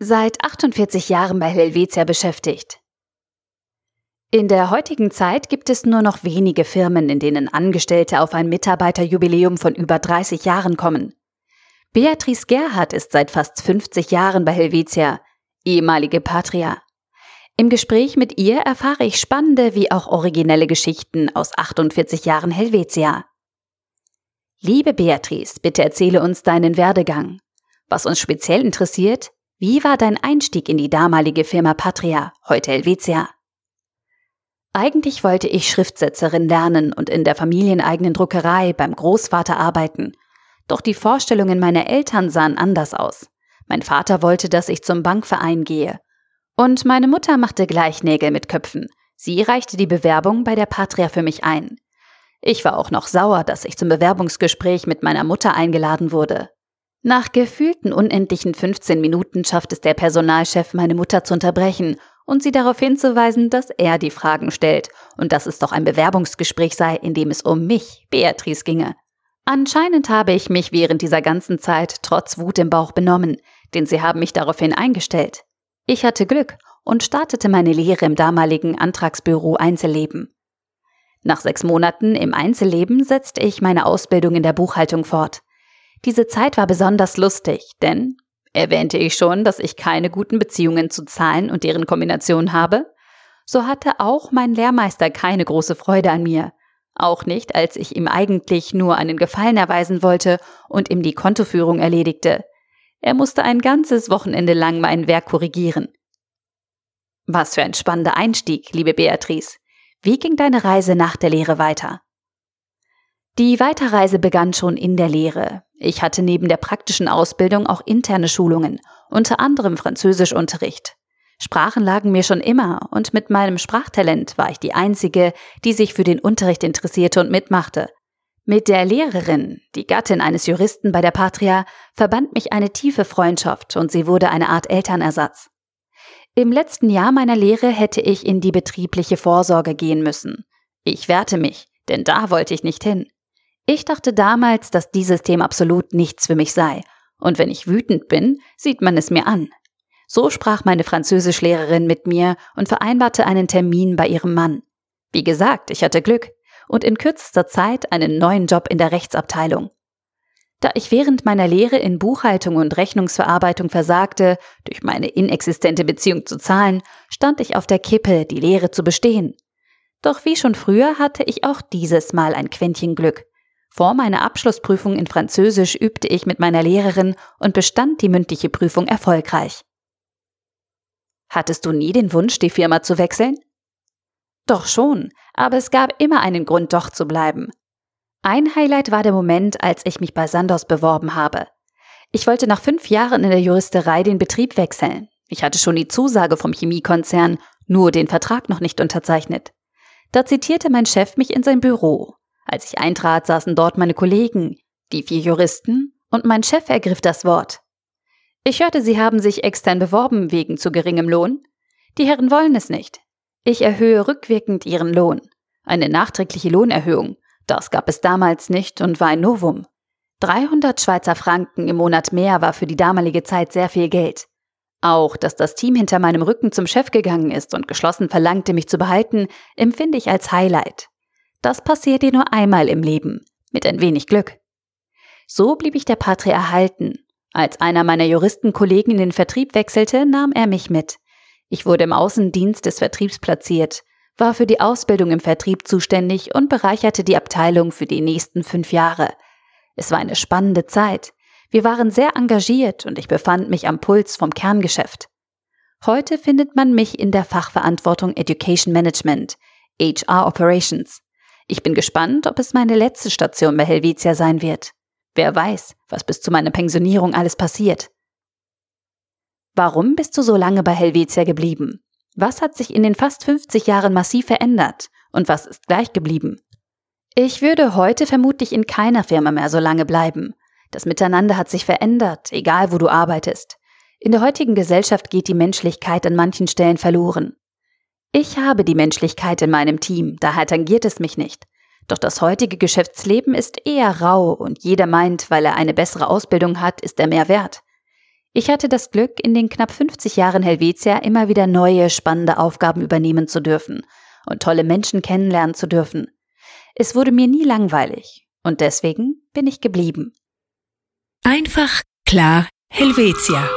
Seit 48 Jahren bei Helvetia beschäftigt. In der heutigen Zeit gibt es nur noch wenige Firmen, in denen Angestellte auf ein Mitarbeiterjubiläum von über 30 Jahren kommen. Beatrice Gerhardt ist seit fast 50 Jahren bei Helvetia, ehemalige Patria. Im Gespräch mit ihr erfahre ich spannende wie auch originelle Geschichten aus 48 Jahren Helvetia. Liebe Beatrice, bitte erzähle uns deinen Werdegang. Was uns speziell interessiert, wie war dein Einstieg in die damalige Firma Patria, heute Helvetia? Eigentlich wollte ich Schriftsetzerin lernen und in der familieneigenen Druckerei beim Großvater arbeiten. Doch die Vorstellungen meiner Eltern sahen anders aus. Mein Vater wollte, dass ich zum Bankverein gehe. Und meine Mutter machte gleich Nägel mit Köpfen. Sie reichte die Bewerbung bei der Patria für mich ein. Ich war auch noch sauer, dass ich zum Bewerbungsgespräch mit meiner Mutter eingeladen wurde. Nach gefühlten unendlichen 15 Minuten schafft es der Personalchef, meine Mutter zu unterbrechen und sie darauf hinzuweisen, dass er die Fragen stellt und dass es doch ein Bewerbungsgespräch sei, in dem es um mich, Beatrice, ginge. Anscheinend habe ich mich während dieser ganzen Zeit trotz Wut im Bauch benommen, denn sie haben mich daraufhin eingestellt. Ich hatte Glück und startete meine Lehre im damaligen Antragsbüro Einzelleben. Nach sechs Monaten im Einzelleben setzte ich meine Ausbildung in der Buchhaltung fort. Diese Zeit war besonders lustig, denn erwähnte ich schon, dass ich keine guten Beziehungen zu Zahlen und deren Kombination habe? So hatte auch mein Lehrmeister keine große Freude an mir. Auch nicht, als ich ihm eigentlich nur einen Gefallen erweisen wollte und ihm die Kontoführung erledigte. Er musste ein ganzes Wochenende lang mein Werk korrigieren. Was für ein spannender Einstieg, liebe Beatrice. Wie ging deine Reise nach der Lehre weiter? Die Weiterreise begann schon in der Lehre. Ich hatte neben der praktischen Ausbildung auch interne Schulungen, unter anderem Französischunterricht. Sprachen lagen mir schon immer und mit meinem Sprachtalent war ich die Einzige, die sich für den Unterricht interessierte und mitmachte. Mit der Lehrerin, die Gattin eines Juristen bei der Patria, verband mich eine tiefe Freundschaft und sie wurde eine Art Elternersatz. Im letzten Jahr meiner Lehre hätte ich in die betriebliche Vorsorge gehen müssen. Ich wehrte mich, denn da wollte ich nicht hin. Ich dachte damals, dass dieses Thema absolut nichts für mich sei. Und wenn ich wütend bin, sieht man es mir an. So sprach meine Französischlehrerin mit mir und vereinbarte einen Termin bei ihrem Mann. Wie gesagt, ich hatte Glück und in kürzester Zeit einen neuen Job in der Rechtsabteilung. Da ich während meiner Lehre in Buchhaltung und Rechnungsverarbeitung versagte, durch meine inexistente Beziehung zu Zahlen, stand ich auf der Kippe, die Lehre zu bestehen. Doch wie schon früher hatte ich auch dieses Mal ein Quäntchen Glück. Vor meiner Abschlussprüfung in Französisch übte ich mit meiner Lehrerin und bestand die mündliche Prüfung erfolgreich. Hattest du nie den Wunsch, die Firma zu wechseln? Doch schon, aber es gab immer einen Grund, doch zu bleiben. Ein Highlight war der Moment, als ich mich bei Sandos beworben habe. Ich wollte nach fünf Jahren in der Juristerei den Betrieb wechseln. Ich hatte schon die Zusage vom Chemiekonzern, nur den Vertrag noch nicht unterzeichnet. Da zitierte mein Chef mich in sein Büro. Als ich eintrat, saßen dort meine Kollegen, die vier Juristen, und mein Chef ergriff das Wort. Ich hörte, Sie haben sich extern beworben wegen zu geringem Lohn. Die Herren wollen es nicht. Ich erhöhe rückwirkend Ihren Lohn. Eine nachträgliche Lohnerhöhung. Das gab es damals nicht und war ein Novum. 300 Schweizer Franken im Monat mehr war für die damalige Zeit sehr viel Geld. Auch, dass das Team hinter meinem Rücken zum Chef gegangen ist und geschlossen verlangte, mich zu behalten, empfinde ich als Highlight. Das passiert dir nur einmal im Leben, mit ein wenig Glück. So blieb ich der Patria erhalten. Als einer meiner Juristenkollegen in den Vertrieb wechselte, nahm er mich mit. Ich wurde im Außendienst des Vertriebs platziert, war für die Ausbildung im Vertrieb zuständig und bereicherte die Abteilung für die nächsten fünf Jahre. Es war eine spannende Zeit. Wir waren sehr engagiert und ich befand mich am Puls vom Kerngeschäft. Heute findet man mich in der Fachverantwortung Education Management, HR Operations. Ich bin gespannt, ob es meine letzte Station bei Helvetia sein wird. Wer weiß, was bis zu meiner Pensionierung alles passiert. Warum bist du so lange bei Helvetia geblieben? Was hat sich in den fast 50 Jahren massiv verändert und was ist gleich geblieben? Ich würde heute vermutlich in keiner Firma mehr so lange bleiben. Das Miteinander hat sich verändert, egal wo du arbeitest. In der heutigen Gesellschaft geht die Menschlichkeit an manchen Stellen verloren. Ich habe die Menschlichkeit in meinem Team, daher tangiert es mich nicht. Doch das heutige Geschäftsleben ist eher rau und jeder meint, weil er eine bessere Ausbildung hat, ist er mehr wert. Ich hatte das Glück, in den knapp 50 Jahren Helvetia immer wieder neue, spannende Aufgaben übernehmen zu dürfen und tolle Menschen kennenlernen zu dürfen. Es wurde mir nie langweilig und deswegen bin ich geblieben. Einfach klar Helvetia.